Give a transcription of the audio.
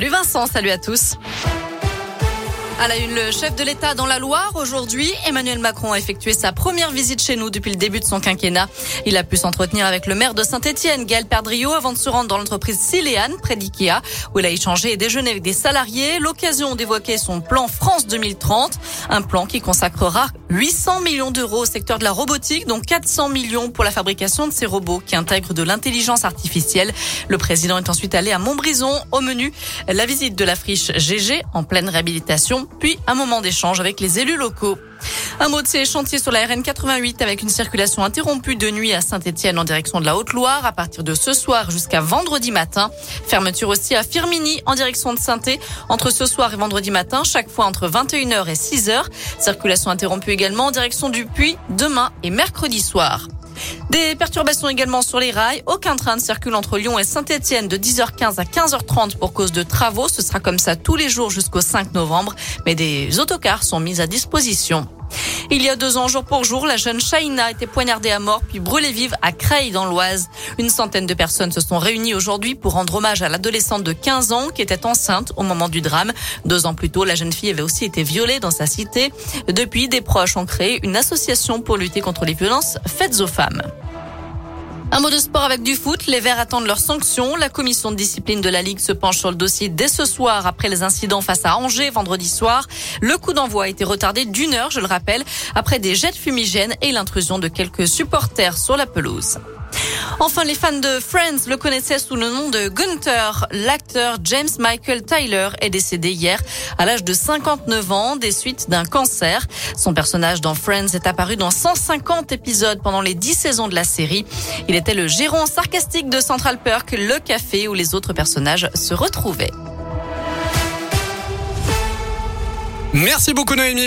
Salut Vincent, salut à tous. À la une, le chef de l'État dans la Loire. Aujourd'hui, Emmanuel Macron a effectué sa première visite chez nous depuis le début de son quinquennat. Il a pu s'entretenir avec le maire de Saint-Etienne, Gaël Perdriau, avant de se rendre dans l'entreprise Siléane, près d'Ikea, où il a échangé et déjeuné avec des salariés. L'occasion d'évoquer son plan France 2030, un plan qui consacrera 800 millions d'euros au secteur de la robotique, dont 400 millions pour la fabrication de ces robots qui intègrent de l'intelligence artificielle. Le président est ensuite allé à Montbrison. Au menu, la visite de la friche GG en pleine réhabilitation puis un moment d'échange avec les élus locaux. Un mot de ces chantiers sur la RN 88 avec une circulation interrompue de nuit à Saint-Etienne en direction de la Haute-Loire à partir de ce soir jusqu'à vendredi matin. Fermeture aussi à Firmini en direction de saint entre ce soir et vendredi matin, chaque fois entre 21h et 6h. Circulation interrompue également en direction du Puy demain et mercredi soir. Des perturbations également sur les rails. Aucun train ne circule entre Lyon et Saint-Etienne de 10h15 à 15h30 pour cause de travaux. Ce sera comme ça tous les jours jusqu'au 5 novembre. Mais des autocars sont mis à disposition. Il y a deux ans, jour pour jour, la jeune Shaina a été poignardée à mort puis brûlée vive à Creil dans l'Oise. Une centaine de personnes se sont réunies aujourd'hui pour rendre hommage à l'adolescente de 15 ans qui était enceinte au moment du drame. Deux ans plus tôt, la jeune fille avait aussi été violée dans sa cité. Depuis, des proches ont créé une association pour lutter contre les violences faites aux femmes. Un mot de sport avec du foot. Les Verts attendent leurs sanctions. La commission de discipline de la Ligue se penche sur le dossier dès ce soir après les incidents face à Angers vendredi soir. Le coup d'envoi a été retardé d'une heure, je le rappelle, après des jets fumigènes et l'intrusion de quelques supporters sur la pelouse. Enfin, les fans de Friends le connaissaient sous le nom de Gunther. L'acteur James Michael Tyler est décédé hier à l'âge de 59 ans des suites d'un cancer. Son personnage dans Friends est apparu dans 150 épisodes pendant les 10 saisons de la série. Il était le gérant sarcastique de Central Perk, le café où les autres personnages se retrouvaient. Merci beaucoup Noémie.